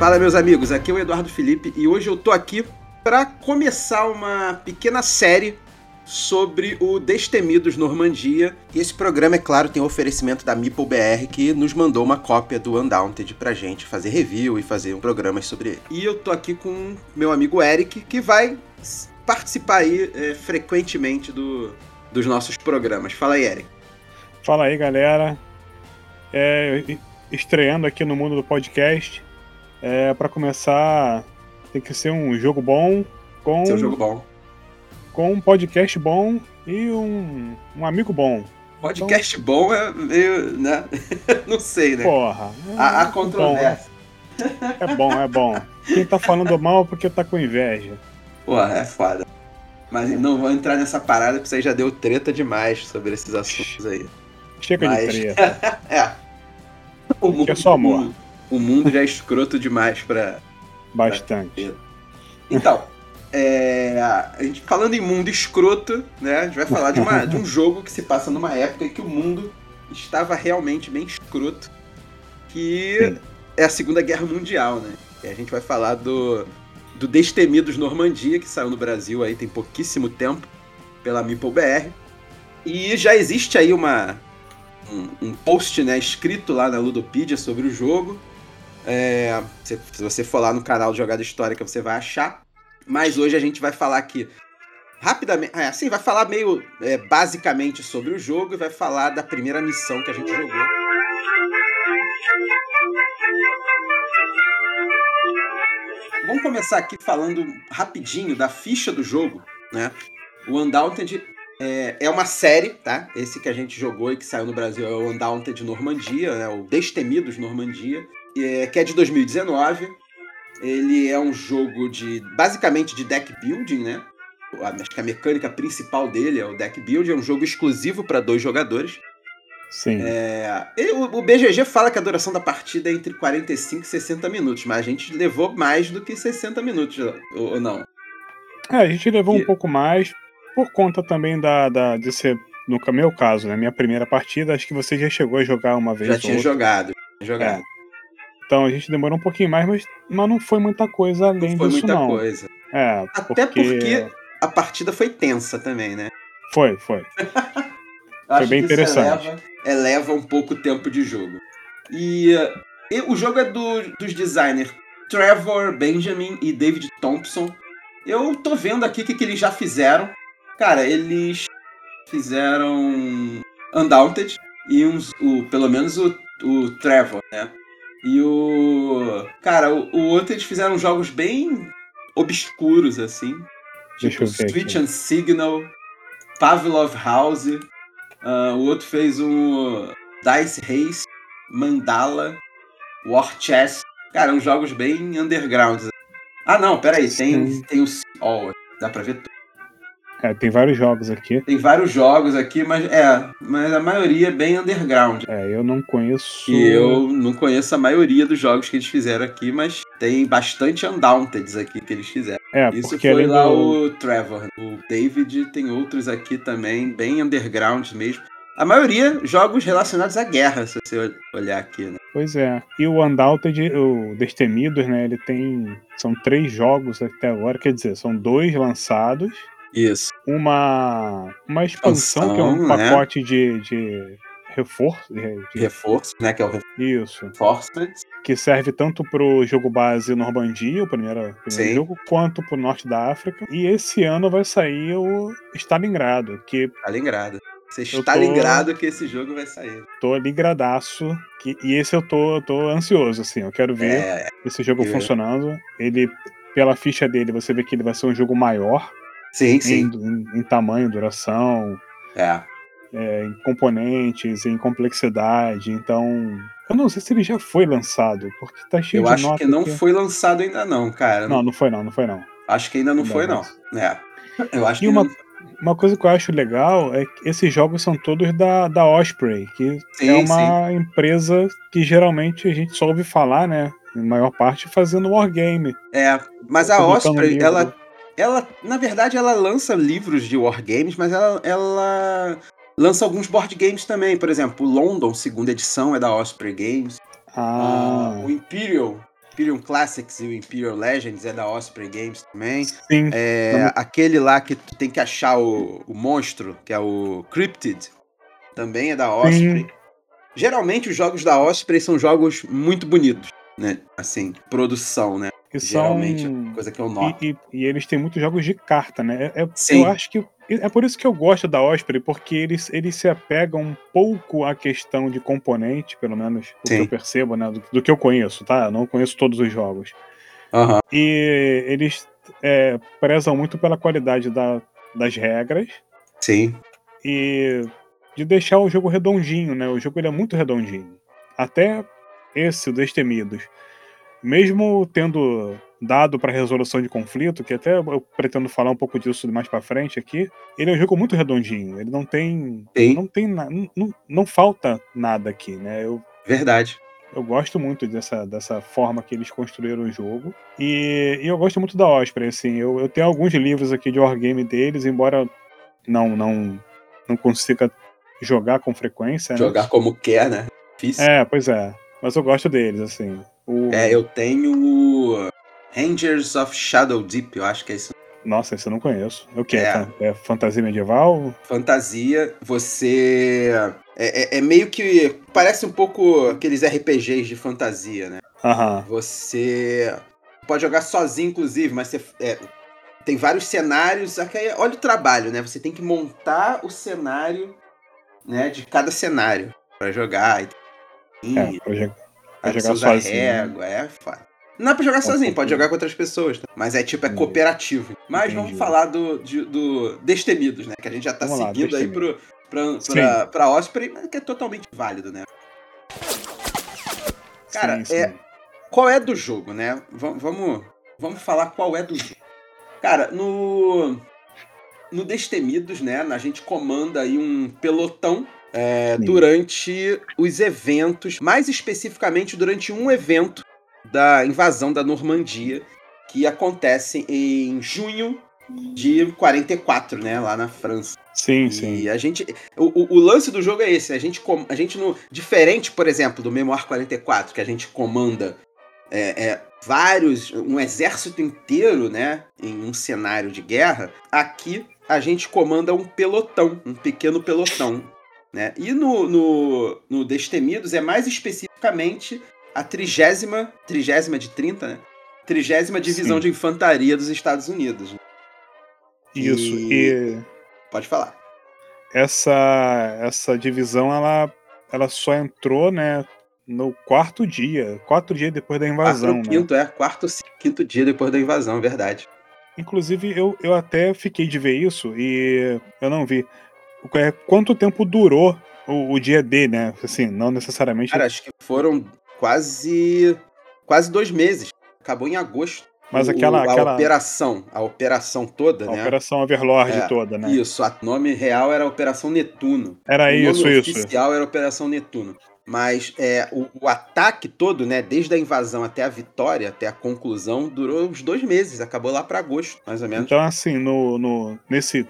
Fala, meus amigos, aqui é o Eduardo Felipe e hoje eu tô aqui para começar uma pequena série sobre o Destemidos Normandia. E esse programa, é claro, tem o oferecimento da Meeple BR, que nos mandou uma cópia do Undaunted pra gente fazer review e fazer um programa sobre ele. E eu tô aqui com meu amigo Eric, que vai participar aí é, frequentemente do, dos nossos programas. Fala aí, Eric. Fala aí, galera. É, estreando aqui no mundo do podcast. É, para começar, tem que ser um jogo bom com. Ser um jogo bom. Com um podcast bom e um, um amigo bom. Podcast então... bom é meio. né? Não sei, né? Porra. É a, a controvérsia. É bom, é bom. Quem tá falando mal é porque tá com inveja. Porra, é foda. Mas não vou entrar nessa parada porque você já deu treta demais sobre esses assuntos aí. Chega Mas... de treta. é. O mundo, é só amor o mundo já é escroto demais pra. Bastante. Pra... Então, é, a gente, falando em mundo escroto, né? A gente vai falar de, uma, de um jogo que se passa numa época em que o mundo estava realmente bem escroto, que Sim. é a Segunda Guerra Mundial, né? E a gente vai falar do, do Destemidos Normandia, que saiu no Brasil aí tem pouquíssimo tempo, pela Meeple BR. E já existe aí uma, um, um post né, escrito lá na Ludopedia sobre o jogo. É, se, se, você for lá no canal de Jogada Histórica, você vai achar. Mas hoje a gente vai falar aqui rapidamente. É, assim, vai falar meio é, basicamente sobre o jogo e vai falar da primeira missão que a gente jogou. Vamos começar aqui falando rapidinho da ficha do jogo, né? O Undaunted é, é uma série, tá? Esse que a gente jogou e que saiu no Brasil é o Undaunted Normandia, né? O Destemidos Normandia é, que é de 2019. Ele é um jogo de basicamente de deck building, né? Acho que a mecânica principal dele é o deck building, é um jogo exclusivo para dois jogadores. Sim. É, o, BGG fala que a duração da partida é entre 45 e 60 minutos, mas a gente levou mais do que 60 minutos, ou, não? É, a gente levou e... um pouco mais, por conta também da, da, de ser, no meu caso, né, minha primeira partida, acho que você já chegou a jogar uma vez. Já tinha outra. jogado. jogado. É. Então a gente demorou um pouquinho mais, mas, mas não foi muita coisa além não foi disso, muita não. coisa. É, Até porque... porque a partida foi tensa também, né? Foi, foi. foi bem interessante. Eleva, eleva, um pouco o tempo de jogo. E, e o jogo é do, dos designers Trevor Benjamin e David Thompson. Eu tô vendo aqui o que, que eles já fizeram. Cara, eles fizeram Undaunted e uns, o, pelo menos o, o Trevor, né? E o. Cara, o, o outro eles fizeram jogos bem obscuros, assim. Tipo Switch and Signal, Pavlov House. Uh, o outro fez um Dice Race, Mandala, War Chess. Cara, uns jogos bem underground. Ah, não, peraí, tem, tem o All. Dá pra ver tudo. É, tem vários jogos aqui. Tem vários jogos aqui, mas é, mas a maioria é bem underground. É, eu não conheço. E eu não conheço a maioria dos jogos que eles fizeram aqui, mas tem bastante Undaunted aqui que eles fizeram. É, Isso foi lá do... o Trevor. O David tem outros aqui também, bem underground mesmo. A maioria jogos relacionados à guerra, se você olhar aqui, né? Pois é. E o Undaunted, o Destemidos, né? Ele tem. São três jogos até agora, quer dizer, são dois lançados isso. Uma, uma expansão, que é um né? pacote de, de reforço. De. Reforço, né? Que é o Isso. Reinforcement. Que serve tanto pro jogo base Normandia, o primeiro, primeiro jogo, quanto pro norte da África. E esse ano vai sair o Stalingrado, que. Stalingrado. Você está tô... ligado que esse jogo vai sair. Tô ligradaço. Que... E esse eu tô, tô ansioso, assim. Eu quero ver é... esse jogo funcionando. Ele, pela ficha dele, você vê que ele vai ser um jogo maior. Sim, sim. Em, em tamanho, duração. É. É, em componentes, em complexidade. Então, eu não sei se ele já foi lançado, porque tá cheio eu de Eu acho que não que... foi lançado ainda não, cara. Não, não foi não, não foi não. Acho que ainda não, não foi não. É. Eu acho e que uma, uma coisa que eu acho legal é que esses jogos são todos da, da Osprey, que sim, é uma sim. empresa que geralmente a gente só ouve falar, né? Em maior parte fazendo wargame. É, mas a Osprey, ela ela, na verdade, ela lança livros de wargames, mas ela, ela lança alguns board games também. Por exemplo, o London, segunda edição, é da Osprey Games. Ah. Uh, o Imperial, Imperium Classics e o Imperial Legends é da Osprey Games também. Sim. É, aquele lá que tu tem que achar o, o monstro, que é o Cryptid, também é da Osprey. Sim. Geralmente os jogos da Osprey são jogos muito bonitos, né? Assim, produção, né? Que Geralmente, são... coisa que eu noto. E, e, e, eles têm muitos jogos de carta, né? É, é Sim. Eu acho que é por isso que eu gosto da Osprey, porque eles, eles se apegam um pouco à questão de componente, pelo menos o que eu percebo, né? Do, do, que eu conheço, tá? Eu não conheço todos os jogos. E eles é, prezam muito pela qualidade da, das regras. Sim. E de deixar o jogo redondinho, né? O jogo ele é muito redondinho. Até esse, o Destemidos. Mesmo tendo dado para resolução de conflito, que até eu pretendo falar um pouco disso mais para frente aqui, ele é um jogo muito redondinho. Ele não tem, Sim. não tem, não, não, não falta nada aqui, né? Eu, Verdade. Eu gosto muito dessa, dessa forma que eles construíram o jogo. E, e eu gosto muito da Osprey, assim. Eu, eu tenho alguns livros aqui de wargame deles, embora não, não, não consiga jogar com frequência. Né? Jogar né? como quer, né? Difícil. É, pois é. Mas eu gosto deles, assim. O... É, eu tenho Rangers of Shadow Deep, eu acho que é isso. Nossa, esse eu não conheço. O que? É. é fantasia medieval? Fantasia, você. É, é, é, meio que. Parece um pouco aqueles RPGs de fantasia, né? Aham. Você pode jogar sozinho, inclusive, mas você. É, tem vários cenários. Olha o trabalho, né? Você tem que montar o cenário né, de cada cenário para jogar. E, é, pra, jogar, sozinho. Régua, é, não dá pra jogar sozinho, pode jogar com outras pessoas. Tá? Mas é tipo, é cooperativo. Mas Entendi. vamos falar do, de, do Destemidos, né? Que a gente já tá vamos seguindo lá, aí pro, pra, pra, pra Osprey, mas que é totalmente válido, né? Cara, sim, sim. é. Qual é do jogo, né? V vamos, vamos falar qual é do jogo. Cara, no. No Destemidos, né? A gente comanda aí um pelotão é, durante os eventos, mais especificamente durante um evento da invasão da Normandia, que acontece em junho de 44, né, lá na França. Sim, e sim. a gente, o, o, lance do jogo é esse, a gente, a gente no diferente, por exemplo, do Memoir 44, que a gente comanda é, é, vários, um exército inteiro, né, em um cenário de guerra. Aqui a gente comanda um pelotão, um pequeno pelotão, né? E no, no, no Destemidos é mais especificamente a trigésima, trigésima de 30, né? Trigésima divisão Sim. de infantaria dos Estados Unidos. Isso, e... e... Pode falar. Essa, essa divisão, ela, ela só entrou, né, no quarto dia, quatro dias depois da invasão. Quarto, né? quinto, é, quarto, quinto dia depois da invasão, verdade. Inclusive, eu, eu até fiquei de ver isso e eu não vi. É, quanto tempo durou o, o dia D, né? Assim, não necessariamente. Cara, acho que foram quase quase dois meses. Acabou em agosto. Mas aquela, o, a aquela... operação, a operação toda, a né? Operação Overlord é, toda, né? Isso, o nome real era Operação Netuno. Era o isso, nome isso. oficial era Operação Netuno. Mas é, o, o, ataque todo, né, desde a invasão até a vitória, até a conclusão, durou uns dois meses, acabou lá para agosto, mais ou menos. Então, assim, no, no, nesse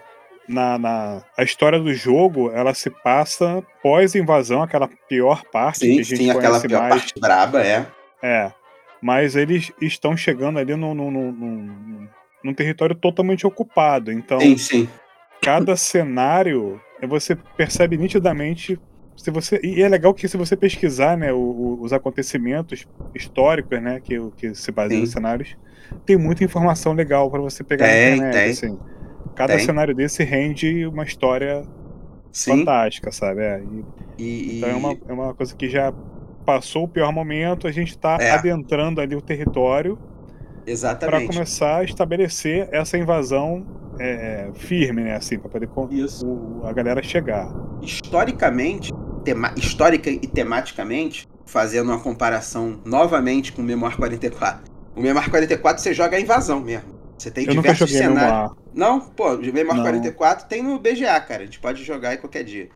na, na, a história do jogo ela se passa pós invasão, aquela pior parte sim, que a gente sim, aquela pior mais. parte braba, é. É. Mas eles estão chegando ali num, num, num, num território totalmente ocupado. Então, sim, sim. cada cenário você percebe nitidamente. Se você, e é legal que se você pesquisar né, o, o, os acontecimentos históricos né, que, que se baseiam nos cenários, tem muita informação legal para você pegar tem, na internet. Tem. Assim. Cada Tem. cenário desse rende uma história Sim. fantástica, sabe? É, e, e, então é uma, é uma coisa que já passou o pior momento, a gente está é. adentrando ali o território para começar a estabelecer essa invasão é, firme, né? Assim, para poder o, a galera chegar. Historicamente, tema, histórica e tematicamente, fazendo uma comparação novamente com o Memoir 44. O Memoir 44 você joga a invasão mesmo. Você tem eu diversos nunca cenários. Não, pô, o Memoir 44 tem no BGA, cara. A gente pode jogar aí qualquer dia.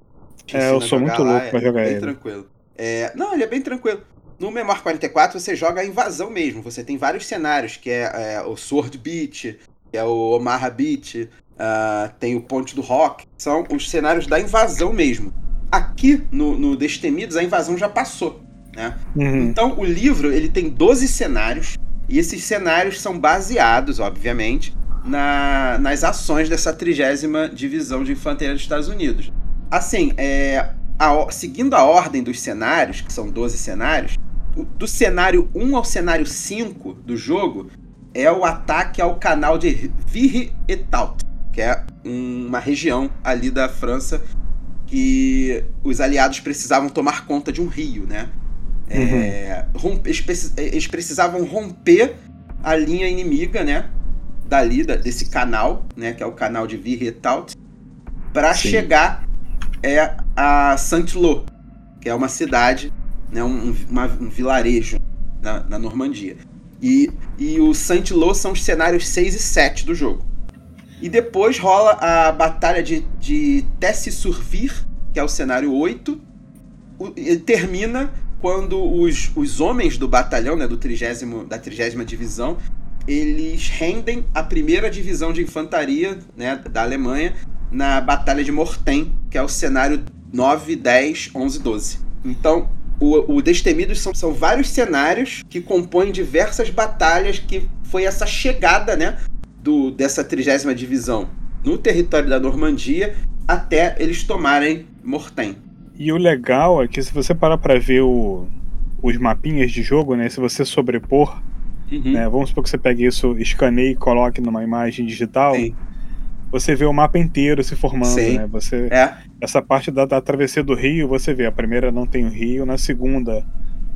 É, eu sou muito louco pra é jogar bem ele. tranquilo. É, não, ele é bem tranquilo. No Memoir 44 você joga a invasão mesmo. Você tem vários cenários, que é, é o Sword Beach, que é o Omaha Beach, uh, tem o Ponte do Rock. São os cenários da invasão mesmo. Aqui no, no Destemidos a invasão já passou. né? Uhum. Então, o livro, ele tem 12 cenários, e esses cenários são baseados, obviamente, na, nas ações dessa trigésima divisão de infantaria dos Estados Unidos. Assim, é, a, seguindo a ordem dos cenários, que são 12 cenários, do cenário 1 ao cenário 5 do jogo é o ataque ao canal de Virre-Etout, que é uma região ali da França que os aliados precisavam tomar conta de um rio, né? É, uhum. Romper, eles precisavam romper a linha inimiga, né? Dali, desse canal, né? Que é o canal de Virre-Etout, para chegar é, a Saint-Lô, que é uma cidade né, um, uma, um vilarejo na, na, Normandia. E, e o Saint-Lô são os cenários 6 e 7 do jogo. E depois rola a batalha de, de Tessie-Survir, que é o cenário 8. O, e termina quando os, os homens do batalhão, né, do 30, da 30 divisão, eles rendem a primeira divisão de infantaria né, da Alemanha na Batalha de Mortem, que é o cenário 9, 10, 11, 12. Então, o, o Destemidos são, são vários cenários que compõem diversas batalhas que foi essa chegada, né, do, dessa trigésima divisão no território da Normandia até eles tomarem Mortem. E o legal é que se você parar para ver o, os mapinhas de jogo, né, se você sobrepor, uhum. né, vamos supor que você pegue isso, escaneie e coloque numa imagem digital, Sim você vê o mapa inteiro se formando, Sim. né? Você, é. Essa parte da, da, travessia do rio, você vê, a primeira não tem o rio, na segunda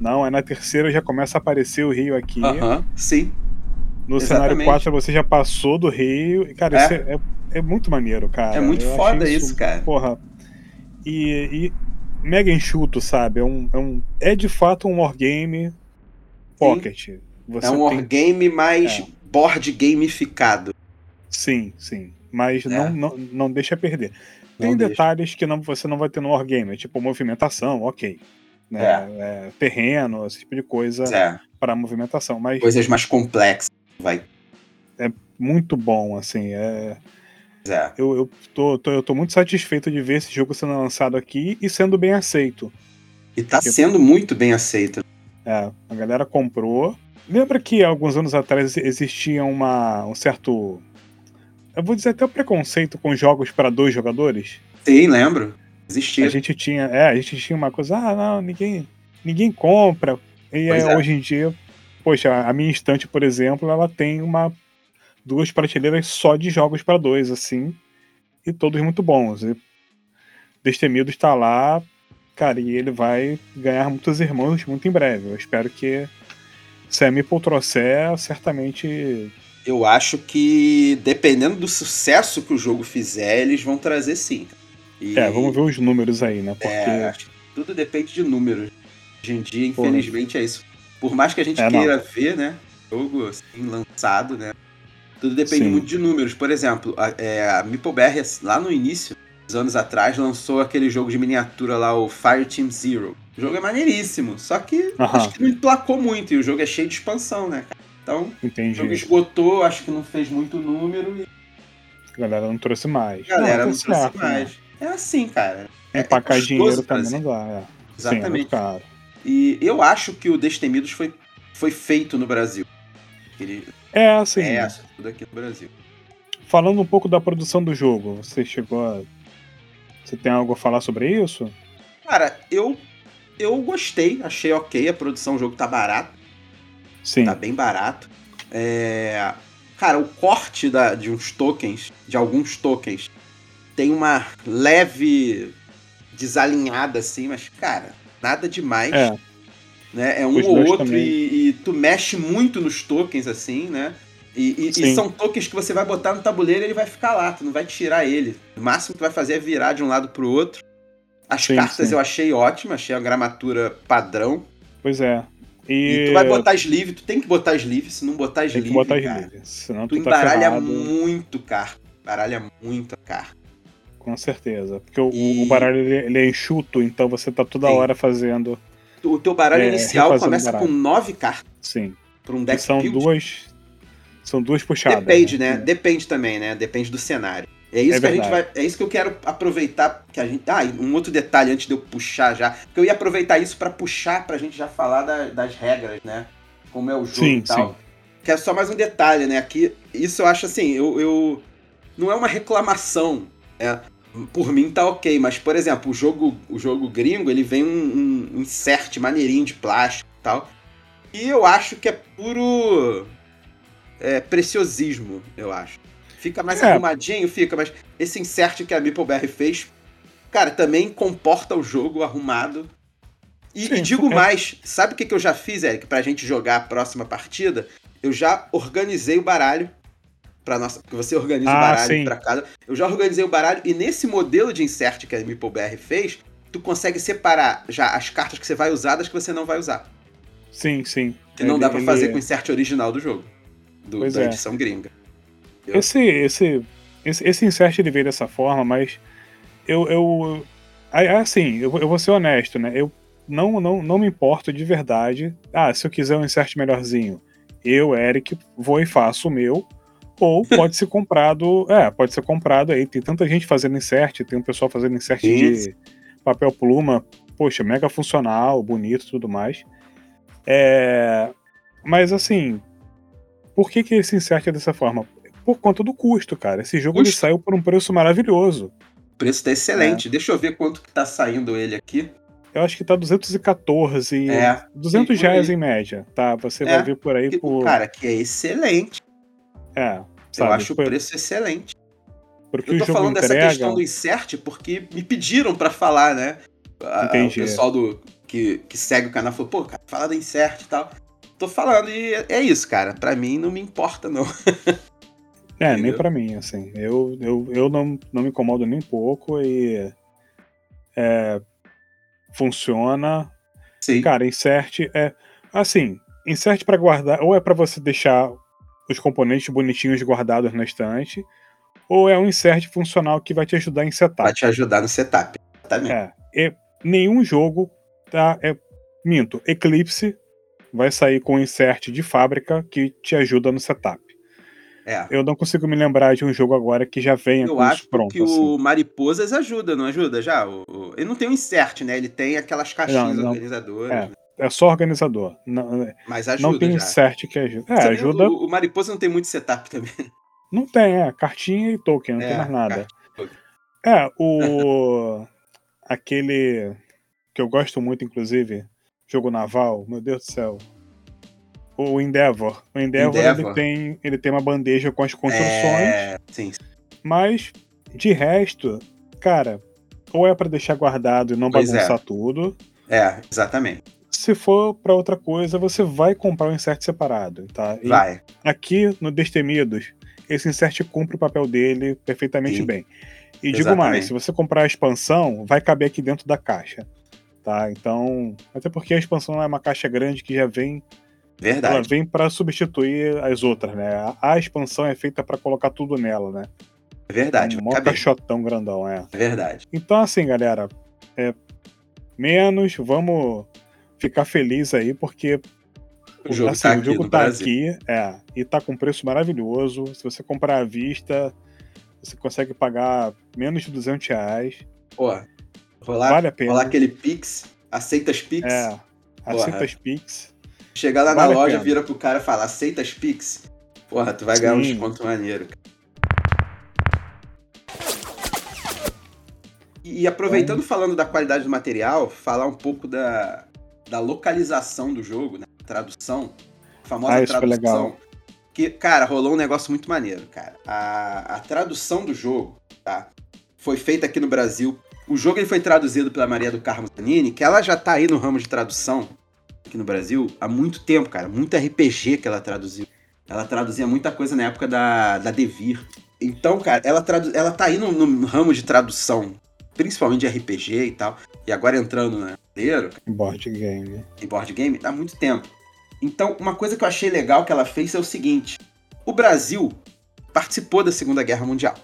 não, aí na terceira já começa a aparecer o rio aqui. Uh -huh. Sim. No Exatamente. cenário 4 você já passou do rio. Cara, é. isso é, é, é muito maneiro, cara. É muito Eu foda isso, isso, cara. Porra. E, e, mega enxuto, sabe? É, um, é, um, é de fato um wargame pocket. É um tem... wargame mais é. board gamificado. Sim, sim mas é. não, não, não deixa perder. Tem detalhes que não, você não vai ter no Wargame, tipo movimentação, ok. Né? É. É, terreno, esse tipo de coisa é. para movimentação. Mas Coisas mais complexas, vai. É muito bom, assim. É... é. Eu, eu, tô, tô, eu tô muito satisfeito de ver esse jogo sendo lançado aqui e sendo bem aceito. E tá Porque... sendo muito bem aceito. É, a galera comprou. Lembra que alguns anos atrás existia uma, um certo eu vou dizer até o preconceito com jogos para dois jogadores. Sim, lembro. Existia. A gente tinha, é, a gente tinha uma coisa, ah, não, ninguém, ninguém compra. E é, hoje em dia, poxa, a minha estante, por exemplo, ela tem uma duas prateleiras só de jogos para dois, assim, e todos muito bons. E Destemido está lá, cara, e ele vai ganhar muitos irmãos muito em breve. Eu espero que se a Meeple trouxer, certamente eu acho que dependendo do sucesso que o jogo fizer, eles vão trazer sim. E... É, vamos ver os números aí, né? Porque... É, tudo depende de números. Hoje em dia, infelizmente, Pô, é isso. Por mais que a gente é, queira não. ver, né? Jogo assim, lançado, né? Tudo depende sim. muito de números. Por exemplo, a, é, a MeepleBR, lá no início, uns anos atrás, lançou aquele jogo de miniatura lá, o Fire Team Zero. O jogo é maneiríssimo, só que uh -huh. acho que não emplacou muito, e o jogo é cheio de expansão, né, cara? Então, Entendi. o jogo esgotou, acho que não fez muito número e. A galera não trouxe mais. A galera não, não trouxe certo, mais. Né? É assim, cara. É, Empacar é dinheiro também não dá. É. Exatamente. Sim, é e eu acho que o Destemidos foi, foi feito no Brasil. Ele é, assim. É, tudo aqui no Brasil. Falando um pouco da produção do jogo, você chegou a. Você tem algo a falar sobre isso? Cara, eu eu gostei, achei ok a produção, o jogo tá barato. Sim. Tá bem barato. É... Cara, o corte da, de uns tokens, de alguns tokens, tem uma leve desalinhada assim, mas, cara, nada demais. É. Né? É um ou outro e, e, tu mexe muito nos tokens, assim, né? E, e, e, são tokens que você vai botar no tabuleiro e ele vai ficar lá, tu não vai tirar ele. O máximo que tu vai fazer é virar de um lado pro outro. As sim, cartas sim. eu achei ótimas, achei a gramatura padrão. Pois é. E... e... tu vai botar sleeve, tu tem que botar sleeve, se não botar sleeve, tem que botar cara, sleeve, senão tu, tu tá embaralha muito carta, embaralha muito a carta. Com certeza, porque o, e... o baralho ele, ele, é enxuto, então você tá toda Sim. hora fazendo... O teu baralho é, inicial começa baralho. com nove cartas. Sim. Para um deck são build. duas São duas puxadas. Depende, né? né? Depende também, né? Depende do cenário. É isso É que a gente verdade. vai. É isso que eu quero aproveitar. Que a gente, ah, e um outro detalhe antes de eu puxar já. Porque eu ia aproveitar isso pra puxar pra gente já falar da- das regras, né? Como é o jogo Sim, e tal. sim. Que é só mais um detalhe, né? Aqui, isso eu acho assim, eu. eu- não é uma reclamação. né? Por mim tá ok, mas, por exemplo, o jogo, o jogo gringo, ele vem um, um insert maneirinho de plástico e tal. E eu acho que é puro é, preciosismo, eu acho. Fica mais É. arrumadinho, fica, mas esse insert que a MeepleBerry fez, cara, também comporta o jogo arrumado. E, Sim, e digo é. mais, sabe o que, que eu já fiz, Eric, pra gente jogar a próxima partida? Eu já organizei o baralho para nossa, porque você organiza o Ah, baralho sim. pra cada. Eu já organizei o baralho e nesse modelo de insert que a MeepleBerry fez, tu consegue separar já as cartas que você vai usar das que você não vai usar. Sim, sim. Que não Ele- dá pra ele- fazer com o insert original do jogo. Do, Pois da é. edição gringa. Esse, esse, esse, esse insert ele veio dessa forma, mas eu, eu assim, eu, vou- eu vou ser honesto, né? Eu não, não, não me importo de verdade. Ah, se eu quiser um insert melhorzinho, eu, Eric, vou e faço o meu. Ou pode ser comprado, é, pode ser comprado aí. Tem tanta gente fazendo insert, tem um pessoal fazendo insert Sim. de papel pluma, poxa, mega funcional, bonito e tudo mais. É, mas assim, por que, que esse insert é dessa forma? Por conta do custo, cara. Esse jogo ele saiu por um preço maravilhoso. O preço tá É. excelente. Deixa eu ver quanto que tá saindo ele aqui. Eu acho que tá 214, É, 200 e por aí. reais em média, tá? Você É, vai ver por aí por. Cara, que é excelente. É, eu sabe? acho por, o preço excelente. porque Eu tô falando dessa entrega. questão do insert porque me pediram pra falar, né? Entendi. O pessoal do, que, que segue o canal falou, pô, cara, fala do insert e tal. Tô falando e é- é isso, cara. Pra mim não me importa, não. É, nem pra mim, assim. Eu, eu, eu não, não me incomodo nem um pouco e. É, funciona. Sim. Cara, insert é. Assim, insert pra guardar. Ou é pra você deixar os componentes bonitinhos guardados na estante, ou é um insert funcional que vai te ajudar em setup. Pra te ajudar no setup. Exatamente. É, e nenhum jogo tá. É, minto, Eclipse vai sair com um insert de fábrica que te ajuda no setup. É. Eu não consigo me lembrar de um jogo agora que já venha Eu com acho isso pronto. que assim. o Mariposas ajuda, não ajuda já? O- o- Ele não tem um insert, né? Ele tem aquelas caixinhas Não, não. organizadoras, É. né? É só organizador. Não, mas ajuda não tem já. insert que ajuda. É, ajuda. O, o Mariposa não tem muito setup também. Não tem, é. Cartinha e token, não É, tem mais nada. É, o. aquele. Que eu gosto muito, inclusive. Jogo naval, meu Deus do céu. O Endeavor. O Endeavor, Endeavor. Ele, tem, ele tem uma bandeja com as construções, É, sim. mas de resto, cara, ou é pra deixar guardado e não Pois é. bagunçar tudo. É, exatamente. Se for pra outra coisa, você vai comprar um insert separado, tá? E Vai. aqui no Destemidos, esse insert cumpre o papel dele perfeitamente Sim. bem. E digo Exatamente. mais, se você comprar a expansão, vai caber aqui dentro da caixa. Tá? Então, até porque a expansão é uma caixa grande que já vem, ela Verdade. vem para substituir as outras, né? A, a expansão é feita para colocar tudo nela, né? É verdade. um maior caixotão grandão, é. É verdade. Então, assim, galera, é, menos, vamos ficar feliz aí, porque O jogo assim, tá o aqui jogo no tá aqui, é, e tá com preço maravilhoso. Se você comprar à vista, você consegue pagar menos de 200 reais. Pô, rolar, vale a pena. rolar aquele Pix, aceita as Pix, É, aceita as Pix. chegar lá vale na loja, vira pro cara e fala, aceita as Pix. Porra, tu vai ganhar um Sim. desconto maneiro. E, e aproveitando falando da qualidade do material, falar um pouco da, da localização do jogo, né? Tradução. A famosa Ah, tradução. legal. Que, cara, rolou um negócio muito maneiro, cara. A, a tradução do jogo, tá? Foi feita aqui no Brasil. O jogo ele foi traduzido pela Maria do Carmo Zanini, que ela já tá aí no ramo de tradução aqui no Brasil há muito tempo, cara. Muito RPG que ela traduziu. Ela traduzia muita coisa na época da, da Devir. Então, cara, ela, tradu... ela tá aí no, no ramo de tradução, principalmente de RPG e tal. E agora entrando no brasileiro, Board game. em board game há muito tempo. Então, uma coisa que eu achei legal que ela fez é o seguinte: o Brasil participou da Segunda Guerra Mundial,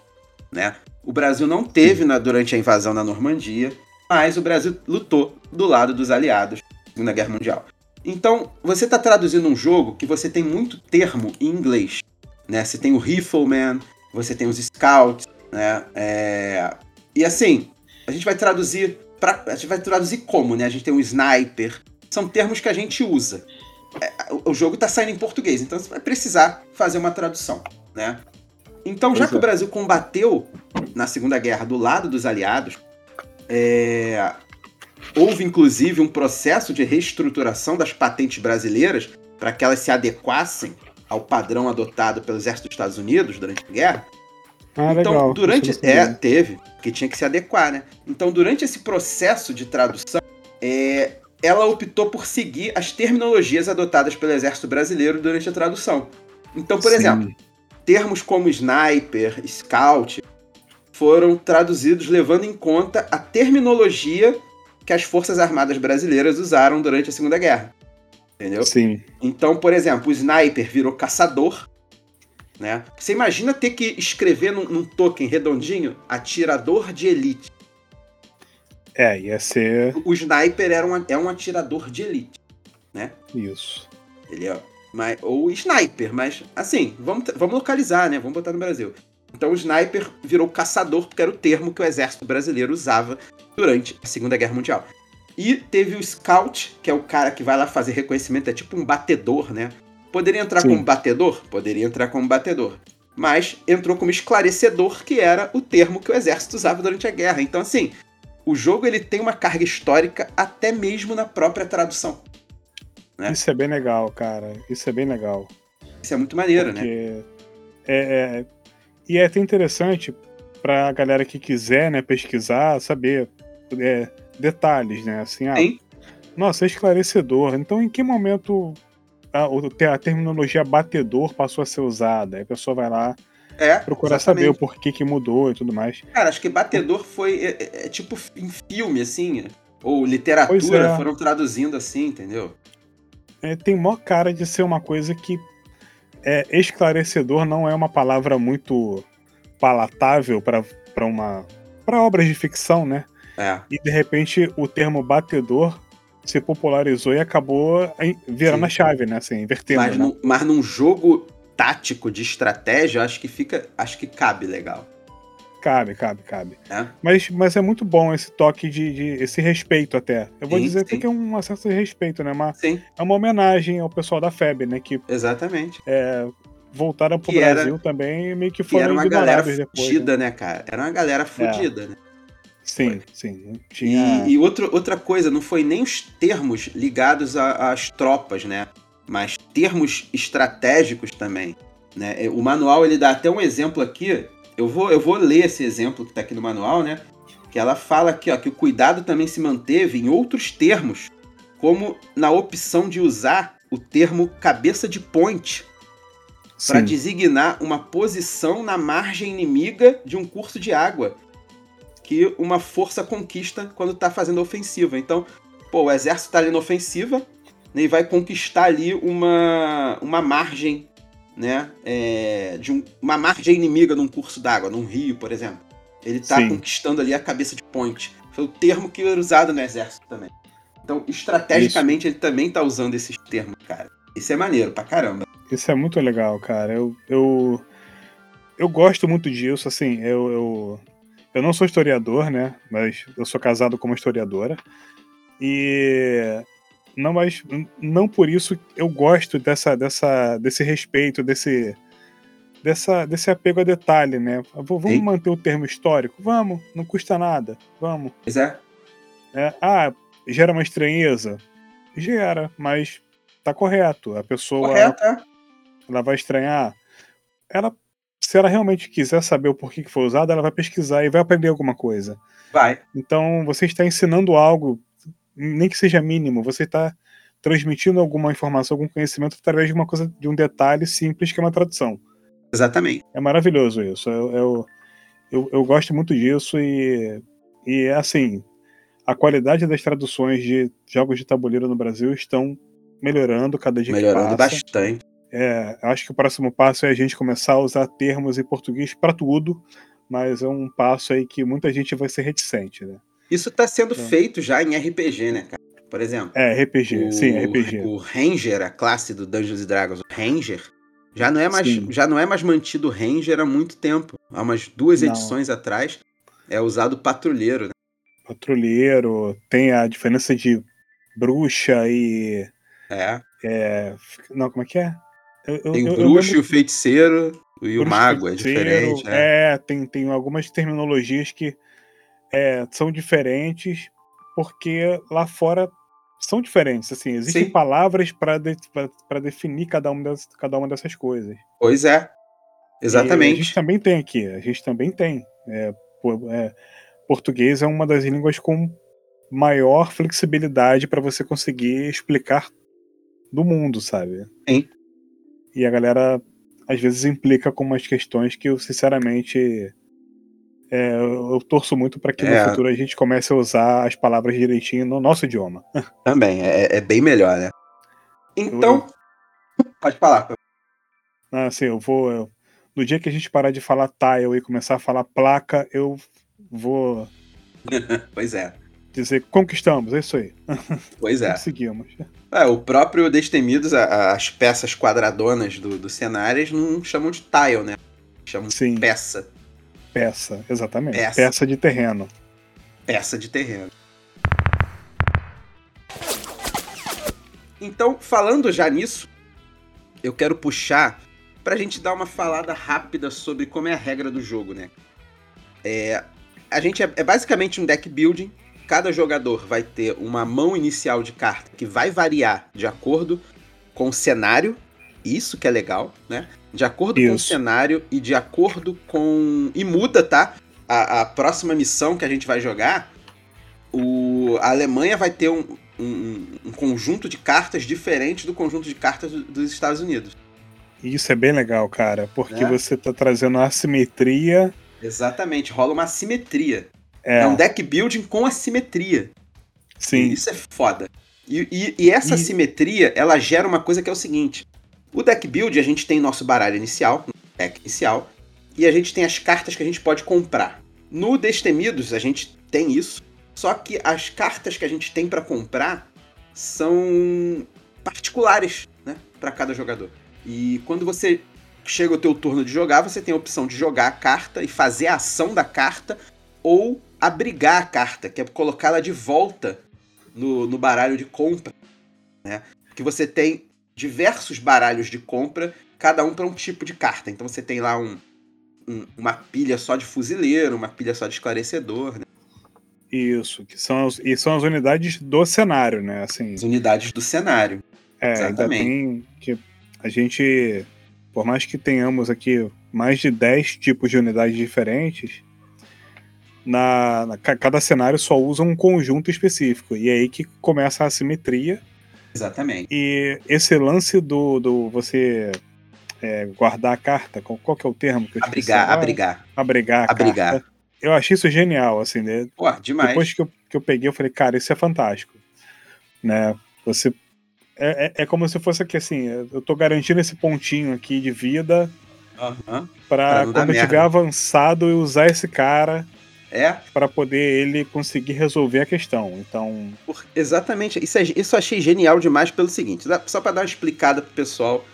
né? O Brasil não teve na- durante a invasão na Normandia, mas o Brasil lutou do lado dos aliados na Segunda Guerra Mundial. Então, você está traduzindo um jogo que você tem muito termo em inglês, né? Você tem o Rifleman, você tem os Scouts, Né? É... E assim, a gente vai traduzir. Pra... A gente vai traduzir como, né? A gente tem um sniper. São termos que a gente usa. É, o jogo está saindo em português, então você vai precisar fazer uma tradução, né? Então, já que o é. Brasil combateu na Segunda Guerra do lado dos aliados, é, houve inclusive um processo de reestruturação das patentes brasileiras para que elas se adequassem ao padrão adotado pelo Exército dos Estados Unidos durante a guerra. Ah, então, legal. durante. É, teve, porque tinha que se adequar, né? Então, durante esse processo de tradução, é, ela optou por seguir as terminologias adotadas pelo Exército Brasileiro durante a tradução. Então, por Sim. exemplo, termos como sniper, scout, foram traduzidos levando em conta a terminologia que as Forças Armadas Brasileiras usaram durante a Segunda Guerra. Entendeu? Sim. Então, por exemplo, o sniper virou caçador. Né? Você imagina ter que escrever num, num token redondinho atirador de elite. É, ia ser O sniper era um, é um atirador de elite. isso. Ele é. Mas, ou sniper, mas assim, vamos, vamos localizar, né? Vamos botar no Brasil. Então o sniper virou caçador, porque era o termo que o exército brasileiro usava durante a Segunda Guerra Mundial. E teve o scout, que é o cara que vai lá fazer reconhecimento, é tipo um batedor, né? Poderia entrar Sim. como batedor? Poderia entrar como batedor. Mas entrou como esclarecedor, que era o termo que o exército usava durante a guerra. Então, assim, o jogo ele tem uma carga histórica até mesmo na própria tradução. É. Isso é bem legal, cara. Isso é bem legal. Isso é muito maneiro, né? Porque é, é- e é até interessante pra galera que quiser, né, pesquisar, saber é, detalhes, né? Assim, ah, nossa, é esclarecedor. Então, em que momento a, a terminologia batedor passou a ser usada? Aí a pessoa vai lá É, procurar exatamente. saber o porquê que mudou e tudo mais. Cara, acho que batedor foi. É, é- é tipo em filme, assim. Ou literatura, é. foram traduzindo assim, entendeu? É, tem mó cara de ser uma coisa que é esclarecedor não é uma palavra muito palatável para uma para obras de ficção, né? É. E de repente o termo batedor se popularizou e acabou virando Sim. a chave, né? Assim, invertendo, Mas, né? num, mas num jogo tático de estratégia, acho que fica. Acho que cabe legal. Cabe, cabe, cabe. É. Mas, mas é muito bom esse toque de, de- esse respeito até. Eu vou Sim, dizer sim. que é um certo respeito, né? Uma, Sim, é uma homenagem ao pessoal da FEB, né? Que exatamente. voltaram pro Que era- Brasil também e meio que Que foram era uma galera depois. né? fudida, né, cara? Era uma galera fudida, né? Sim, sim. Tinha... E, e outro, outra coisa, não foi nem os termos ligados às tropas, né? Mas termos estratégicos também. Né? O manual ele dá até um exemplo aqui. Eu vou, eu vou ler esse exemplo que está aqui no manual, né? Que ela fala aqui, ó, que o cuidado também se manteve em outros termos, como na opção de usar o termo cabeça de ponte para designar uma posição na margem inimiga de um curso de água que uma força conquista quando está fazendo ofensiva. Então, pô, o exército está ali na ofensiva né, e vai conquistar ali uma, uma margem, né? é, de um- uma margem inimiga num curso d'água, num rio, por exemplo. Ele está Sim. conquistando ali a cabeça de ponte. Foi o termo que era usado no exército também. Então, estrategicamente, ele também tá usando esses termos, cara. Isso é maneiro pra caramba. Isso é muito legal, cara. Eu, eu, eu gosto muito disso, assim, eu, eu, eu não sou historiador, né? Mas eu sou casado com uma historiadora. E não, mas não por isso eu gosto dessa, dessa, desse respeito, desse, dessa, desse apego a detalhe, né? Vamos Sim. manter o termo histórico? Vamos, não custa nada, vamos. Pois é. É, ah, gera uma estranheza? Gera, mas tá correto. A pessoa Correto, é? ela vai estranhar. Ela, se ela realmente quiser saber o porquê que foi usado, ela vai pesquisar e vai aprender alguma coisa. Vai. Então, você está ensinando algo, nem que seja mínimo, você está transmitindo alguma informação, algum conhecimento através de uma coisa, de um detalhe simples que é uma tradução. Exatamente. É maravilhoso isso. Eu, eu, eu, eu gosto muito disso e, e assim, a qualidade das traduções de jogos de tabuleiro no Brasil estão melhorando cada dia Melhorando que passa. bastante. É, acho que o próximo passo é a gente começar a usar termos em português para tudo, mas é um passo aí que muita gente vai ser reticente, né? Isso tá sendo É. feito já em RPG, né, cara? Por exemplo. É, RPG, o, sim, RPG. O Ranger, a classe do Dungeons and Dragons, o Ranger, Já não é mais, já não é mais mantido Ranger há muito tempo. Há umas duas não. edições atrás é usado patrulheiro, né? Patrulheiro, tem a diferença de bruxa e. É. é não, como é que é? Eu, tem o bruxo e o feiticeiro e o mago, é diferente. É, é tem, tem algumas terminologias que é, são diferentes porque lá fora são diferentes. Assim, existem Sim. palavras para de, definir cada uma, dessas, cada uma dessas coisas. Pois é. Exatamente. E a gente também tem aqui. A gente também tem. É, é, português é uma das línguas com maior flexibilidade para você conseguir explicar do mundo, sabe? Sim. E a galera às vezes implica com umas questões que eu sinceramente é, eu torço muito para que é. no futuro a gente comece a usar as palavras direitinho no nosso idioma. Também, é, é bem melhor, né? Então, eu... pode falar. Ah, sim, eu vou. Eu, no dia que a gente parar de falar tile e começar a falar placa, eu vou. pois é. Dizer conquistamos, é isso aí. Pois é. Conseguimos. É, o próprio Destemidos, as peças quadradonas do, do cenário, não chamam de tile, né? Chamam Sim. de peça. Peça, exatamente. Peça. peça de terreno. Peça de terreno. Então, falando já nisso, eu quero puxar pra gente dar uma falada rápida sobre como é a regra do jogo, né? É, a gente é, é basicamente um deck building. Cada jogador vai ter uma mão inicial de carta que vai variar de acordo com o cenário. Isso que é legal, né? de acordo Isso. com o cenário e de acordo com. E muda, tá? A, a próxima missão que a gente vai jogar, o... a Alemanha vai ter um, um, um, conjunto de cartas diferente do conjunto de cartas dos Estados Unidos. Isso é bem legal, cara, porque é. você tá trazendo assimetria. Exatamente, rola uma assimetria. É, é um deck building com assimetria. Sim. Isso é foda. E, e, e essa e... assimetria, ela gera uma coisa que é o seguinte: o deck build, a gente tem nosso baralho inicial, deck inicial, e a gente tem as cartas que a gente pode comprar. No Destemidos, a gente tem isso, só que as cartas que a gente tem para comprar são particulares, né, para cada jogador. E quando você chega o teu turno de jogar, você tem a opção de jogar a carta e fazer a ação da carta ou abrigar a carta, que é colocá-la de volta no, no baralho de compra, né? Que você tem diversos baralhos de compra, cada um para um tipo de carta. Então você tem lá um, um, uma pilha só de fuzileiro, uma pilha só de esclarecedor, né? Isso, que são as, e são as unidades do cenário, né? Assim, as unidades do cenário. É, Exatamente. que a gente, por mais que tenhamos aqui mais de 10 tipos de unidades diferentes, na, na, cada cenário só usa um conjunto específico. E é aí que começa a assimetria Exatamente. E esse lance do, do você é, guardar a carta, qual, qual que é o termo que eu Abrigar, abrigar. Abrigar a abrigar. carta. Eu achei isso genial, assim, né? Pô, demais. Depois que eu, que eu peguei, eu falei, cara, isso é fantástico. Né? Você. É, é, é como se fosse aqui, assim, eu tô garantindo esse pontinho aqui de vida uhum. para quando eu tiver avançado eu usar esse cara é. Para poder ele conseguir resolver a questão. Então. Por, exatamente. Isso, é, isso eu achei genial demais pelo seguinte: só para dar uma explicada pro pessoal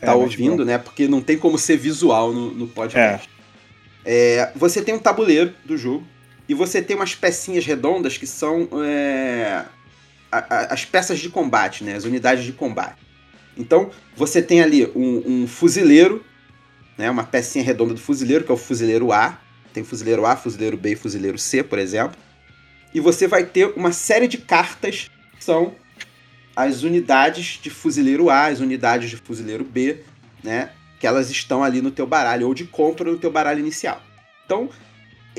é, tá ouvindo, né? Porque não tem como ser visual no, no podcast. É. é. você tem um tabuleiro do jogo e você tem umas pecinhas redondas que são é, a, a, as peças de combate, né? As unidades de combate. Então, você tem ali um, um fuzileiro, né? Uma pecinha redonda do fuzileiro, que é o fuzileiro A tem fuzileiro A, fuzileiro B e fuzileiro C, por exemplo. E você vai ter uma série de cartas que são as unidades de fuzileiro A, as unidades de fuzileiro B, né? Que elas estão ali no teu baralho, ou de compra no teu baralho inicial. Então,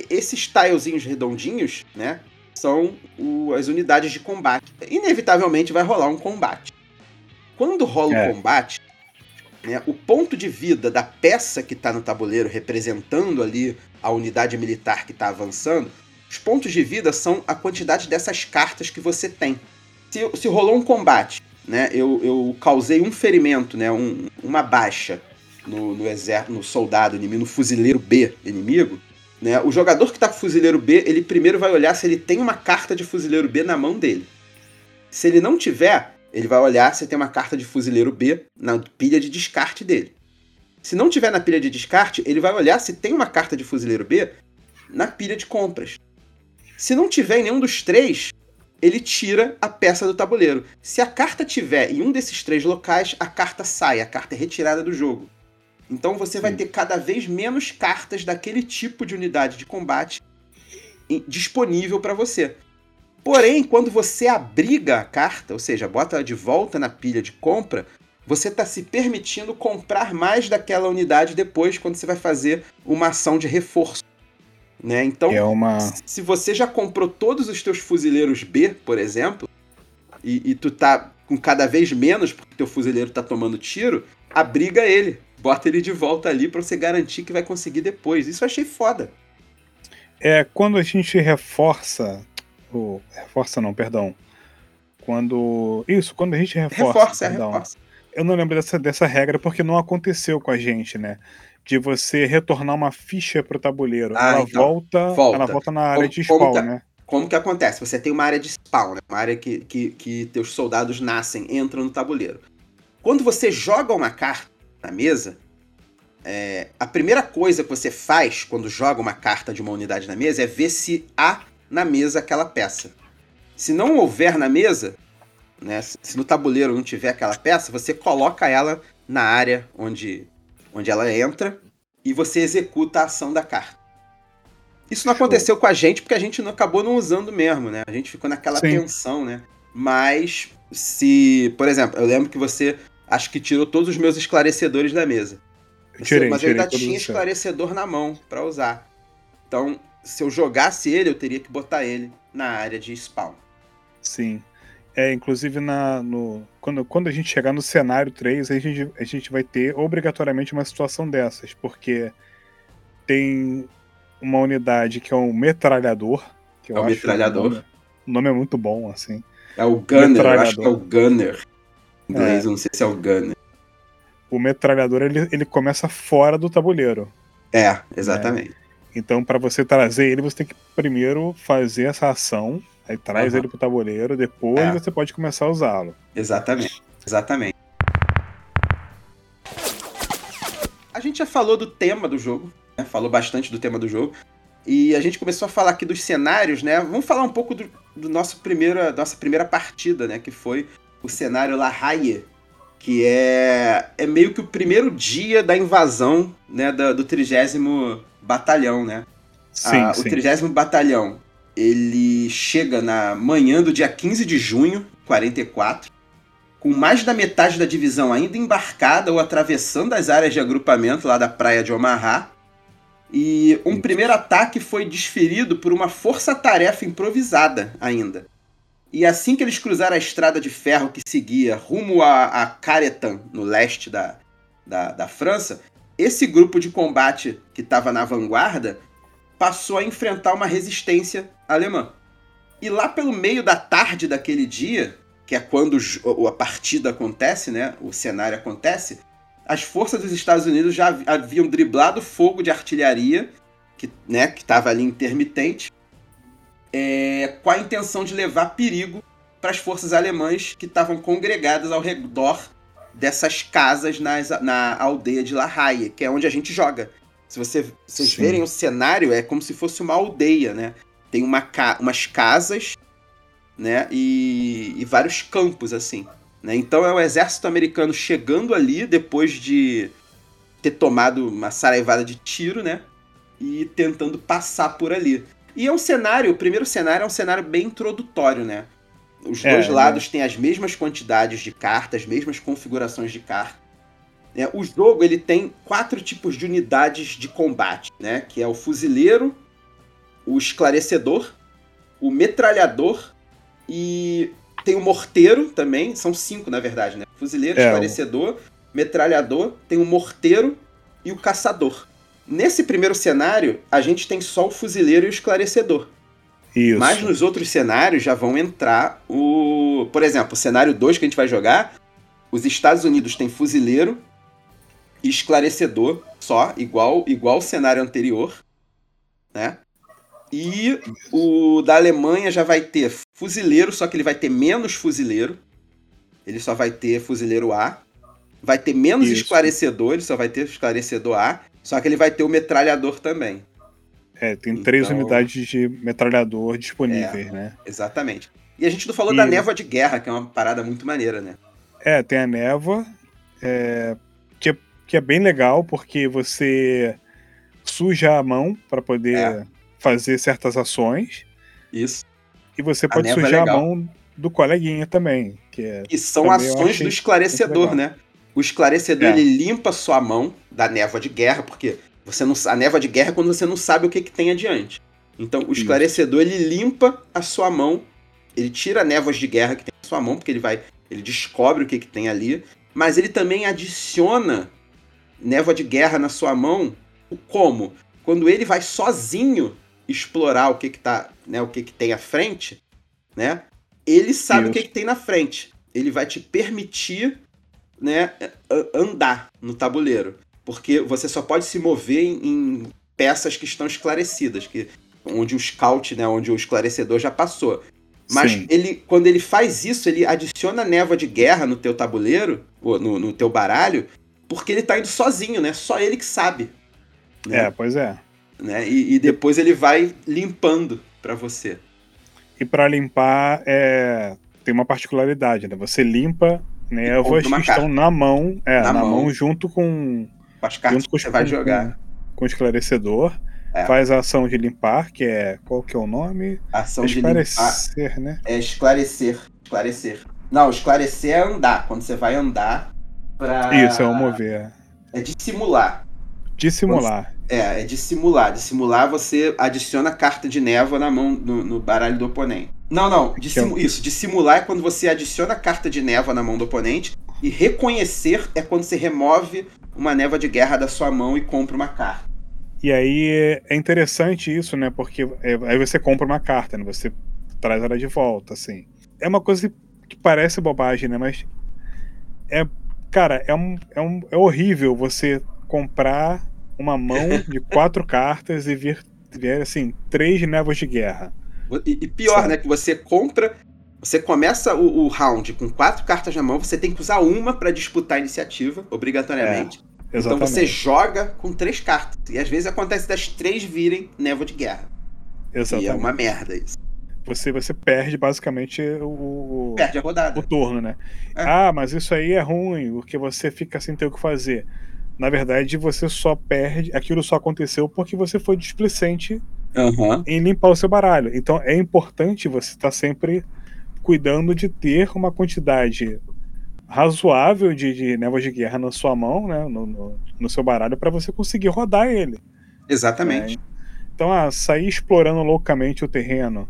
esses tilezinhos redondinhos, né? São o, as unidades de combate. Inevitavelmente vai rolar um combate. Quando rola o é. um combate, né, o ponto de vida da peça que está no tabuleiro, representando ali a unidade militar que está avançando, os pontos de vida são a quantidade dessas cartas que você tem. Se, se rolou um combate, né, eu, eu causei um ferimento, né, um, uma baixa no, no exército, no soldado inimigo, no fuzileiro B inimigo, né, o jogador que está com o fuzileiro B, ele primeiro vai olhar se ele tem uma carta de fuzileiro B na mão dele. Se ele não tiver, ele vai olhar se tem uma carta de fuzileiro B na pilha de descarte dele. Se não tiver na pilha de descarte, ele vai olhar se tem uma carta de fuzileiro B na pilha de compras. Se não tiver em nenhum dos três, ele tira a peça do tabuleiro. Se a carta tiver em um desses três locais, a carta sai, a carta é retirada do jogo. Então você vai ter cada vez menos cartas daquele tipo de unidade de combate disponível para você. Porém, quando você abriga a carta, ou seja, bota ela de volta na pilha de compra, você está se permitindo comprar mais daquela unidade depois, quando você vai fazer uma ação de reforço. Né? Então, é uma... se você já comprou todos os teus fuzileiros B, por exemplo, e, e tu tá com cada vez menos porque teu fuzileiro tá tomando tiro, abriga ele. Bota ele de volta ali para você garantir que vai conseguir depois. Isso eu achei foda. É, quando a gente reforça. Reforça não, perdão. Quando. Isso, quando a gente reforça. Reforça, é, perdão, reforça. Eu não lembro dessa, dessa regra porque não aconteceu com a gente, né? De você retornar uma ficha pro tabuleiro. Ah, ela, então, volta, volta, ela volta na área como, de spawn, que, né? Como que acontece? Você tem uma área de spawn, né? Uma área que, que, que teus soldados nascem, entram no tabuleiro. Quando você joga uma carta na mesa, é, a primeira coisa que você faz quando joga uma carta de uma unidade na mesa é ver se há na mesa aquela peça. Se não houver na mesa, né, se no tabuleiro não tiver aquela peça, você coloca ela na área onde, onde ela entra e você executa a ação da carta. Isso não aconteceu com a gente porque a gente não acabou não usando mesmo, né? A gente ficou naquela Sim. tensão, né? Mas se, por exemplo, eu lembro que você acho que tirou todos os meus esclarecedores da mesa. Tirei, mas eu ainda tinha esclarecedor na mão para usar. Então, se eu jogasse ele, eu teria que botar ele na área de spawn. Sim. É, inclusive na, no, quando, quando a gente chegar no cenário 3, a gente, a gente vai ter obrigatoriamente uma situação dessas, porque tem uma unidade que é um metralhador. Que é o metralhador. O nome, o nome, é muito bom, assim. É o Gunner, eu acho que é o Gunner. Em inglês, é. eu não sei se é o Gunner o metralhador ele, ele começa fora do tabuleiro. É, exatamente. Né? Então, para você trazer ele, você tem que primeiro fazer essa ação, aí traz uhum. ele pro tabuleiro, depois é. você pode começar a usá-lo. Exatamente, exatamente. A gente já falou do tema do jogo, né? falou bastante do tema do jogo, e a gente começou a falar aqui dos cenários, né? Vamos falar um pouco do, do nosso primeira, nossa primeira partida, né? Que foi o cenário La Haye, que é, é meio que o primeiro dia da invasão né, da, do 30 Batalhão, né? Sim, ah, sim. O 30 Batalhão, ele chega na manhã do dia 15 de junho, 44, com mais da metade da divisão ainda embarcada ou atravessando as áreas de agrupamento lá da praia de Omaha. E um primeiro ataque foi desferido por uma força-tarefa improvisada ainda. E assim que eles cruzaram a estrada de ferro que seguia rumo a, a Caretan, no leste da, da, da França, esse grupo de combate que estava na vanguarda passou a enfrentar uma resistência alemã. E lá pelo meio da tarde daquele dia, que é quando a partida acontece, né, o cenário acontece, as forças dos Estados Unidos já haviam driblado fogo de artilharia, que né, estava ali intermitente, é, com a intenção de levar perigo para as forças alemãs que estavam congregadas ao redor dessas casas nas, na aldeia de La Haye, que é onde a gente joga. Se você, vocês Sim. verem o cenário, é como se fosse uma aldeia, né? Tem uma ca umas casas, né? E, e vários campos, assim. Né? Então é o exército americano chegando ali depois de ter tomado uma saraivada de tiro, né? E tentando passar por ali. E é um cenário, o primeiro cenário é um cenário bem introdutório, né? Os é, dois é, lados né? têm as mesmas quantidades de cartas, as mesmas configurações de cartas. É, o jogo ele tem quatro tipos de unidades de combate, né? Que é o fuzileiro, o esclarecedor, o metralhador e tem o morteiro também. São cinco, na verdade, né? Fuzileiro, é, esclarecedor, metralhador, tem o morteiro e o caçador. Nesse primeiro cenário, a gente tem só o fuzileiro e o esclarecedor. Isso. Mas nos outros cenários já vão entrar o. Por exemplo, o cenário 2 que a gente vai jogar, os Estados Unidos tem fuzileiro esclarecedor só, igual, igual o cenário anterior, né? E o da Alemanha já vai ter fuzileiro, só que ele vai ter menos fuzileiro. Ele só vai ter fuzileiro A. vai ter menos Isso. esclarecedor, ele só vai ter esclarecedor A, só que ele vai ter o metralhador também. É, tem três Então- unidades de metralhador disponíveis, né? Exatamente. E a gente não falou E- da névoa de guerra, que é uma parada muito maneira, né? É, tem a névoa, é, que, é, é bem legal, porque você suja a mão para poder É. fazer certas ações, Isso. e você A pode é sujar a legal. mão do coleguinha também, que é E são ações do esclarecedor, né? O esclarecedor, É. ele limpa sua mão da névoa de guerra, porque você não, a névoa de guerra é quando você não sabe o que, que tem adiante. Então, o Isso. esclarecedor, ele limpa a sua mão, ele tira névoas de guerra que tem na sua mão, porque ele vai, ele descobre o que, que tem ali, mas ele também adiciona névoa de guerra na sua mão, como? Quando ele vai sozinho explorar o que que tá, né, o que que tem à frente, né? Ele sabe o que que tem na frente. Ele vai te permitir, né, andar no tabuleiro, porque você só pode se mover em, em peças que estão esclarecidas, que onde o scout, né, onde o esclarecedor já passou. Mas Sim. ele, quando ele faz isso, ele adiciona névoa de guerra no teu tabuleiro, no, no teu baralho, porque ele tá indo sozinho, né? Só ele que sabe. Né? É, pois é. né? E, e depois ele vai limpando pra você. E para limpar, é, tem uma particularidade, né? Você limpa névoas compra que estão na mão, é, Na na, mão. mão. junto com, as cartas junto com, que você vai com- jogar. com, com o esclarecedor. É. Faz a ação de limpar, que é. Qual que é o nome? Ação de limpar Esclarecer, né? é esclarecer. Esclarecer. Não, esclarecer é andar. Quando você vai andar pra. Isso, é o mover. É dissimular. Dissimular. É, é dissimular. Dissimular, você adiciona carta de névoa na mão, no, no baralho do oponente. Não, não. dissimu- Isso, dissimular é quando você adiciona carta de névoa na mão do oponente. E reconhecer é quando você remove uma névoa de guerra da sua mão e compra uma carta. E aí é interessante isso, né? Porque é, aí você compra uma carta, né? Você traz ela de volta, assim. É uma coisa que parece bobagem, né? Mas é, cara, é, um, é, um, é horrível você comprar uma mão de quatro cartas e vir, vir assim, três névoas de guerra. E, e pior, né? Que você compra. Você começa o, o round com quatro cartas na mão, você tem que usar uma pra disputar a iniciativa, obrigatoriamente. Então Exatamente. você joga com três cartas. E às vezes acontece das três virem névoa de guerra. Exatamente. E é uma merda isso. Você, você perde basicamente o, Perde a o rodada. turno, né? É. Ah, mas isso aí é ruim, porque você fica sem ter o que fazer. Na verdade, você só perde. Aquilo só aconteceu porque você foi displicente Aham. em limpar o seu baralho. Então é importante você estar sempre cuidando de ter uma quantidade razoável de, de névoas de guerra na sua mão, né? No, no, no seu baralho, para você conseguir rodar ele. Exatamente. Então, ah, sair explorando loucamente o terreno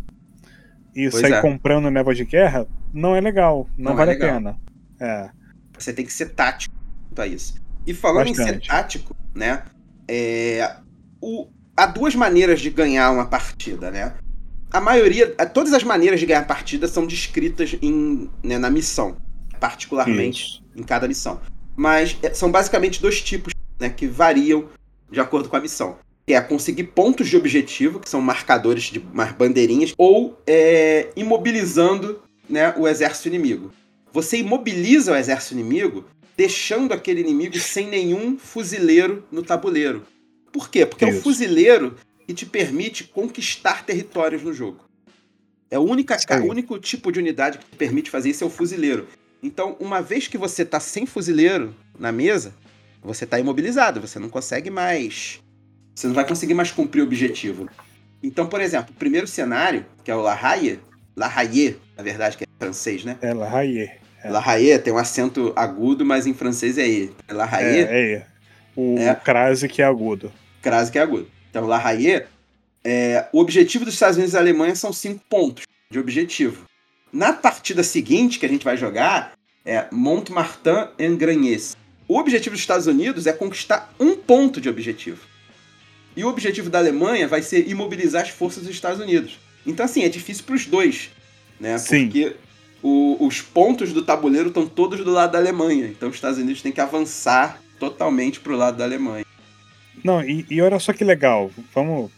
e Pois sair é. comprando névoa de guerra não é legal, não, Não é vale legal. a pena. É. Você tem que ser tático quanto a isso. E falando em ser Bastante. tático, né? É, o, há duas maneiras de ganhar uma partida, né? A maioria, todas as maneiras de ganhar partida são descritas em, né, na missão, particularmente Isso. em cada missão. Mas é, são basicamente dois tipos né, que variam de acordo com a missão. Que é conseguir pontos de objetivo, que são marcadores de umas bandeirinhas, ou é, imobilizando né, o exército inimigo. Você imobiliza o exército inimigo, deixando aquele inimigo sem nenhum fuzileiro no tabuleiro. Por quê? Porque é o Isso. fuzileiro que te permite conquistar territórios no jogo. É o única, Isso aí. o único tipo de unidade que te permite fazer isso é o fuzileiro. Então, uma vez que você tá sem fuzileiro na mesa, você tá imobilizado, você não consegue mais. Você não vai conseguir mais cumprir o objetivo. Então, por exemplo, o primeiro cenário, que é o La Haye, La Haye, na verdade, que é francês, né? É La Haye. É. La Haye tem um acento agudo, mas em francês é E. É La Haye, É, é. O É. crase que é agudo. crase que é agudo. Então, La Haye, é, o objetivo dos Estados Unidos e da Alemanha são cinco pontos de objetivo. Na partida seguinte que a gente vai jogar é Montmartin en Gragnes. O objetivo dos Estados Unidos é conquistar um ponto de objetivo. E o objetivo da Alemanha vai ser imobilizar as forças dos Estados Unidos. Então, assim, é difícil para os dois, né? Sim. Porque o- os pontos do tabuleiro estão todos do lado da Alemanha. Então, os Estados Unidos têm que avançar totalmente para o lado da Alemanha. Não, e, e olha só que legal. Vamos.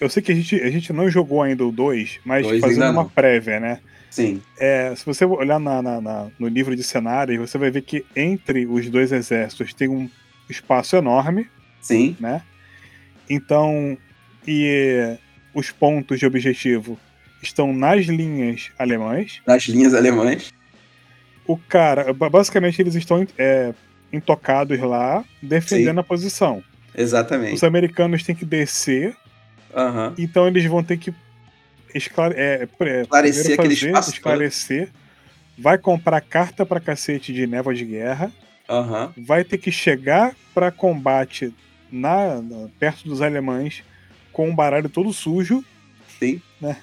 Eu sei que a gente, a gente não jogou ainda o 2, mas Dois fazendo uma prévia, né? Sim. É, se você olhar na, na, na, no livro de cenários, você vai ver que entre os dois exércitos tem um espaço enorme. Sim. Né? Então, e os pontos de objetivo estão nas linhas alemãs. Nas linhas alemãs. O cara, basicamente, eles estão é, intocados lá, defendendo Sim. a posição. Exatamente. Os americanos têm que descer. Uhum. Então eles vão ter que esclare é, é, esclarecer aquele espaço. Esclarecer. Vai comprar carta pra cacete de névoa de guerra. Uhum. Vai ter que chegar para combate na, na, perto dos alemães com um baralho todo sujo. Sim. Né?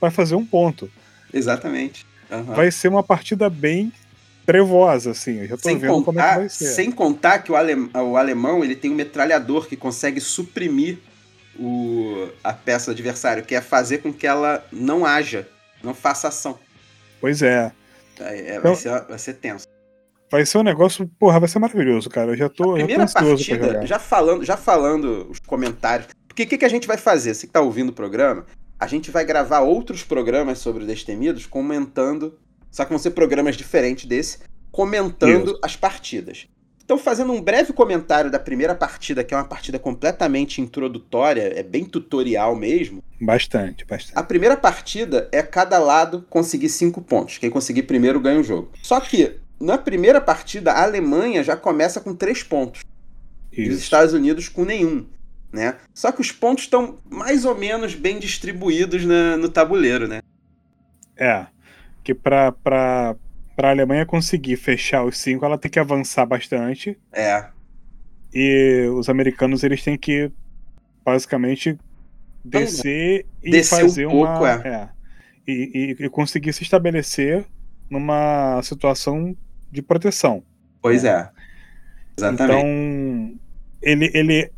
Vai fazer um ponto. Exatamente. Uhum. Vai ser uma partida bem trevosa, assim. Eu já tô sem vendo contar, como é que vai ser. Sem contar que o, alem, o alemão ele tem um metralhador que consegue suprimir o, a peça do adversário, que é fazer com que ela não haja, não faça ação. Pois é. é, é então, vai, ser, vai ser tenso. Vai ser um negócio, porra, vai ser maravilhoso, cara. Eu já tô, a primeira já tô partida, já falando, já falando os comentários. Porque o que, que a gente vai fazer? Você que tá ouvindo o programa, a gente vai gravar outros programas sobre os Destemidos comentando, só que vão ser programas diferentes desse, comentando Isso. as partidas. Então, fazendo um breve comentário da primeira partida, que é uma partida completamente introdutória, é bem tutorial mesmo. Bastante, bastante. A primeira partida é cada lado conseguir cinco pontos. Quem conseguir primeiro ganha o jogo. Só que na primeira partida, a Alemanha já começa com três pontos. Isso. E os Estados Unidos com nenhum. Né? Só que os pontos estão mais ou menos bem distribuídos na, no tabuleiro, né? É. Que para a Alemanha conseguir fechar os cinco, ela tem que avançar bastante. É. E os americanos eles têm que basicamente descer e descer fazer um pouco, uma. É. é. E, e, e, conseguir se estabelecer numa situação de proteção. Pois é. Exatamente. Então, ele, ele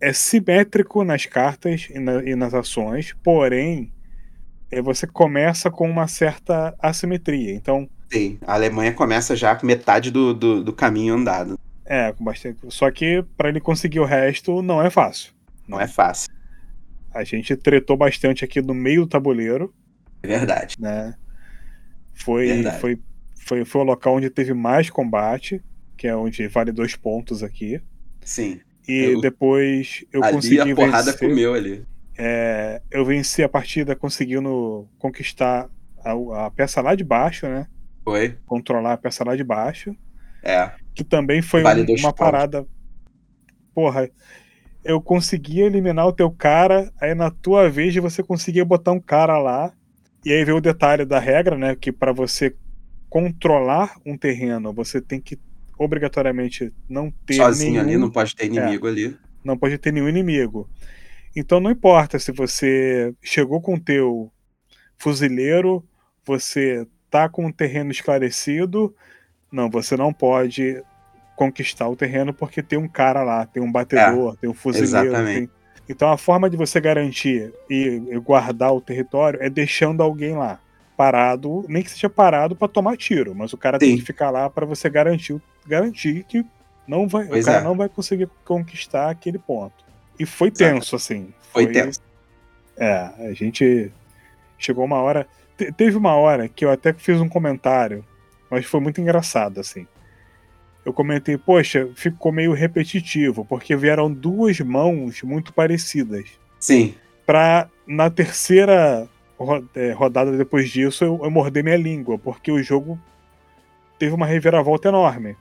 é simétrico nas cartas e, na, e nas ações, porém, é, você começa com uma certa assimetria. Então. Sim, a Alemanha começa já com metade do, do, do caminho andado. É, com bastante. Só que para ele conseguir o resto não é fácil. Não é fácil. A gente tretou bastante aqui no meio do tabuleiro. É verdade. Né? Foi, foi, foi, foi o local onde teve mais combate, que é onde vale dois pontos aqui. Sim. E eu, depois eu ali consegui a porrada vencer. comeu ali. É, eu venci a partida conseguindo conquistar a, a, peça lá de baixo, né? Foi. Controlar a peça lá de baixo. É. Que também foi vale um, uma parada. Porra, eu conseguia eliminar o teu cara, aí na tua vez você conseguia botar um cara lá e aí vem o detalhe da regra, né? Que para você controlar um terreno, você tem que obrigatoriamente não ter sozinho nenhum, ali, não pode ter inimigo é, ali. Não pode ter nenhum inimigo. Então não importa se você chegou com o teu fuzileiro, você tá com o terreno esclarecido, não, você não pode conquistar o terreno porque tem um cara lá, tem um batedor, é, tem um fuzileiro, tem, então a forma de você garantir e guardar o território é deixando alguém lá parado, nem que seja parado para tomar tiro, mas o cara Sim. tem que ficar lá para você garantir, garantir que não vai, o cara é. não vai conseguir conquistar aquele ponto. E foi tenso assim. Foi, foi tenso. É, a gente chegou uma hora, teve uma hora que eu até fiz um comentário, mas foi muito engraçado assim eu comentei, poxa, ficou meio repetitivo, porque vieram duas mãos muito parecidas. Sim. Pra, na terceira rodada depois disso, eu, eu morder minha língua, porque o jogo teve uma reviravolta enorme.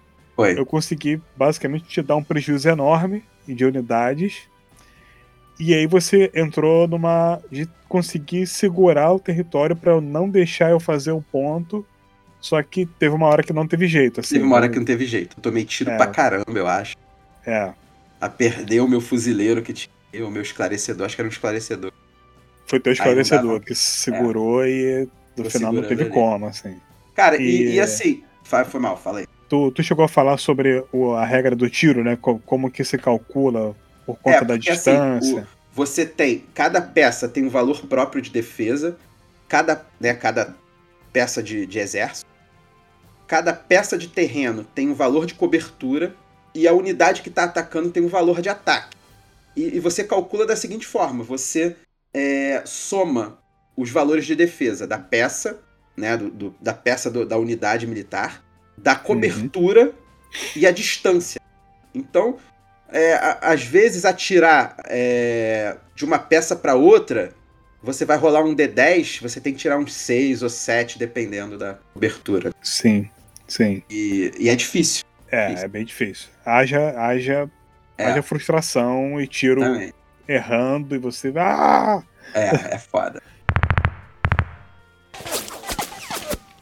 Eu consegui, basicamente, te dar um prejuízo enorme de unidades. E aí você entrou numa. de conseguir segurar o território para não deixar eu fazer um ponto só que teve uma hora que não teve jeito. Assim, teve uma hora que não teve jeito. Eu tomei tiro é. pra caramba, eu acho. É. A perder o meu fuzileiro que tinha. O meu esclarecedor, acho que era um esclarecedor. Foi teu esclarecedor que segurou é. e no Tô final não teve ali. como, assim. Cara, e, e, assim. Foi mal, falei. Tu, tu chegou a falar sobre o, a regra do tiro, né? Como que se calcula por conta é, da assim, distância. Assim, o, você tem. Cada peça tem um valor próprio de defesa. Cada, né, cada peça de, de exército cada peça de terreno tem um valor de cobertura e a unidade que está atacando tem um valor de ataque. E, e você calcula da seguinte forma: você é, soma os valores de defesa da peça né, do, do, da peça do, da unidade militar, da cobertura uhum. e a distância. Então, é, a, às vezes, atirar é, de uma peça para outra, você vai rolar um D10, você tem que tirar uns 6 ou 7, dependendo da cobertura. Sim, sim. E, e é difícil. É, difícil. é bem difícil. Haja, haja, é. haja frustração e tiro Também. Errando e você. Ah! É, é foda.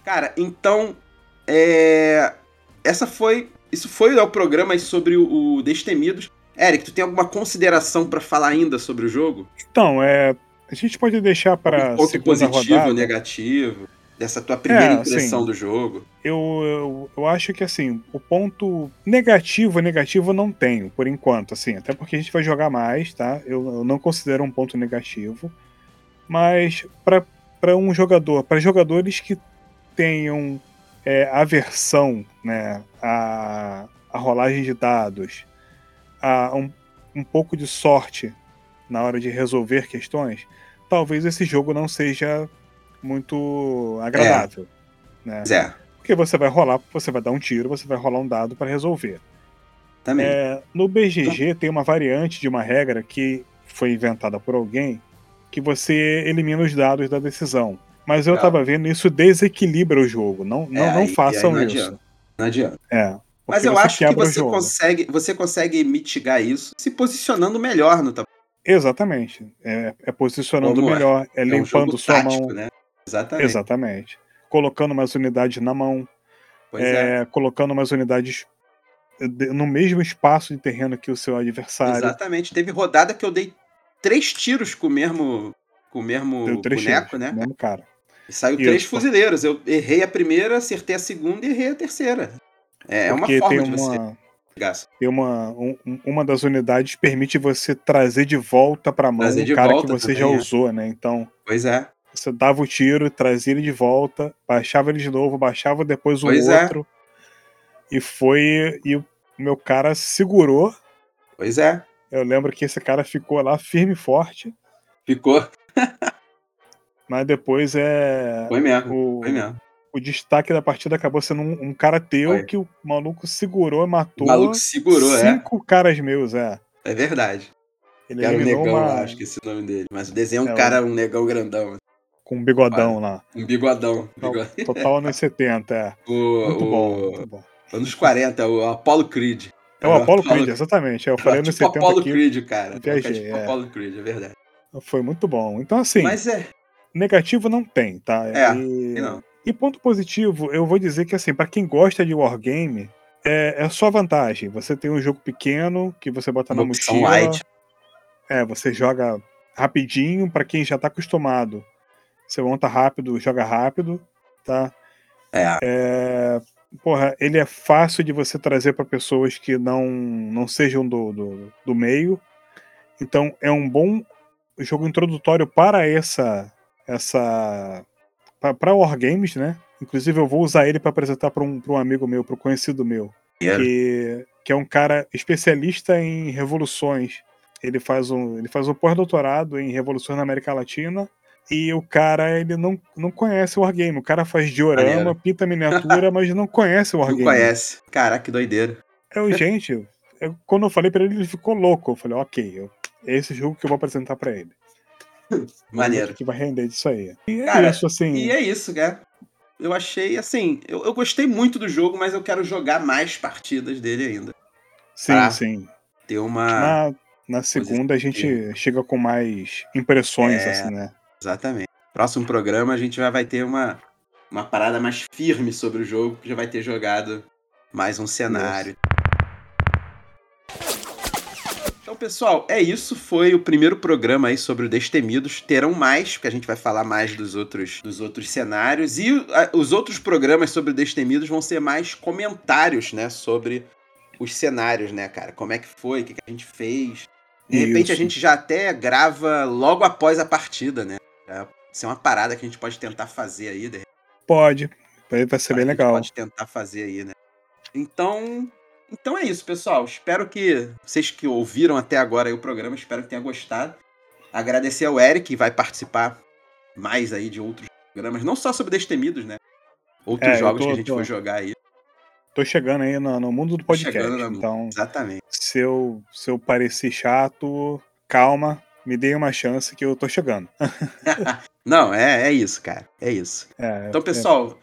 Cara, então. É... Essa foi isso foi o programa sobre o, Destemidos. Eric, tu tem alguma consideração para falar ainda sobre o jogo? Então, é, a gente pode deixar para um ponto positivo, rodada. negativo, dessa tua primeira é, impressão assim, do jogo. Eu, eu, eu, acho que assim, o ponto negativo, negativo não tenho por enquanto, assim, até porque a gente vai jogar mais, tá? Eu, eu não considero um ponto negativo, mas para um jogador, para jogadores que tenham é, aversão né, à, à rolagem de dados, a um, um pouco de sorte na hora de resolver questões, talvez esse jogo não seja muito agradável. É. Né? É. Porque você vai rolar, você vai dar um tiro, você vai rolar um dado para resolver. Também. É, no BGG tem uma variante de uma regra que foi inventada por alguém que você elimina os dados da decisão. Mas eu tava vendo, isso desequilibra o jogo. Não, não, é, não façam não isso. Adianta. Não adianta. É. Mas eu acho que você consegue, você consegue mitigar isso se posicionando melhor no tabuleiro. Exatamente. É, é posicionando Como é? melhor, é, é limpando um sua tático, mão. Né? Exatamente. Exatamente. Colocando umas unidades na mão. É, é, colocando umas unidades no mesmo espaço de terreno que o seu adversário. Exatamente. Teve rodada que eu dei três tiros com o mesmo, com o mesmo boneco, tiros, né? Mesmo cara. E saiu Isso. três fuzileiros. Eu errei a primeira, acertei a segunda e errei a terceira. É, é uma forma de você. Tem uma, um, uma das unidades permite você trazer de volta para mão um cara que você já é. usou, né? Então. Pois é. Você dava o tiro, trazia ele de volta, baixava ele de novo, baixava depois o pois é. outro. É. E foi. E o meu cara segurou. Pois é. Eu lembro que esse cara ficou lá firme e forte. Ficou. Mas depois é. Foi mesmo. O, foi mesmo. O destaque da partida acabou sendo um, um cara teu foi. que o maluco segurou e matou. O maluco segurou, cinco é. Cinco caras meus, é. É verdade. Ele Era um negão, uma... acho que esse é o nome dele. Mas o desenho é um é, cara, um negão grandão. Com um bigodão lá. Um bigodão. Total, total anos 70, é. O, muito o... bom, muito bom. Anos 40, o Apollo Creed. É o Apollo, Creed, exatamente. Eu falei tipo 70 Apollo aqui. Creed, cara. Viajei, tipo é. Apollo Creed, é verdade. Foi muito bom. Então, assim. Mas é. Negativo não tem, tá? É, e, não. e ponto positivo, eu vou dizer que, assim, para quem gosta de Wargame, é, é só vantagem. Você tem um jogo pequeno que você bota Uma na mochila. Light. É, você joga rapidinho para quem já tá acostumado. Você monta rápido, joga rápido, tá? É. é porra, ele é fácil de você trazer para pessoas que não, não sejam do, do, do meio. Então é um bom jogo introdutório para essa essa para Wargames, né? Inclusive eu vou usar ele para apresentar para um, um amigo meu, para um conhecido meu, yeah. que, que é um cara especialista em revoluções. Ele faz um ele faz um pós-doutorado em revoluções na América Latina e o cara, ele não, não conhece o Wargame. O cara faz diorama, Maneiro. pinta miniatura, mas não conhece o Wargame. Não conhece. Caraca, que doideira. Eu, gente, eu, quando eu falei pra ele, ele ficou louco. Eu falei, ok, eu, é esse jogo que eu vou apresentar pra ele. Maneiro. Que vai render disso aí. E é cara, isso, assim. E é isso, cara. Eu achei, assim, eu, eu gostei muito do jogo, mas eu quero jogar mais partidas dele ainda. Sim, sim. Ter uma. Na, na segunda a gente chega com mais impressões, é... assim, né? Exatamente. Próximo programa a gente já vai ter uma, uma parada mais firme sobre o jogo, que já vai ter jogado mais um cenário. Então, pessoal, é isso. Foi o primeiro programa aí sobre o Destemidos. Terão mais, porque a gente vai falar mais dos outros, dos outros cenários. E a, os outros programas sobre o Destemidos vão ser mais comentários, né? Sobre os cenários, né, cara? Como é que foi, o que, que a gente fez. De repente isso. a gente já até grava logo após a partida, né? É, isso é uma parada que a gente pode tentar fazer aí. De... Pode. Vai ser bem legal. pode tentar fazer aí, né? Então, então é isso, pessoal. Espero que vocês que ouviram até agora o programa, espero que tenham gostado. Agradecer ao Eric, que vai participar mais aí de outros programas, não só sobre Destemidos, né? Outros É, jogos tô- que a gente tô- for jogar aí. Tô chegando aí no, no mundo do podcast. Chegando na- Então, Exatamente. se eu, se eu parecer chato, calma, me dê uma chance que eu tô chegando. Não, é, é isso, cara. É isso. É, Então, pessoal,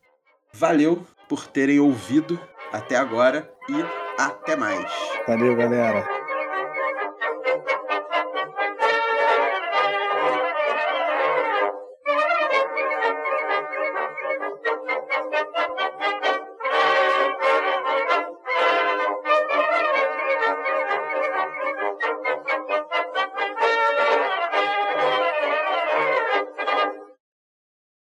valeu por terem ouvido até agora e até mais. Valeu, galera.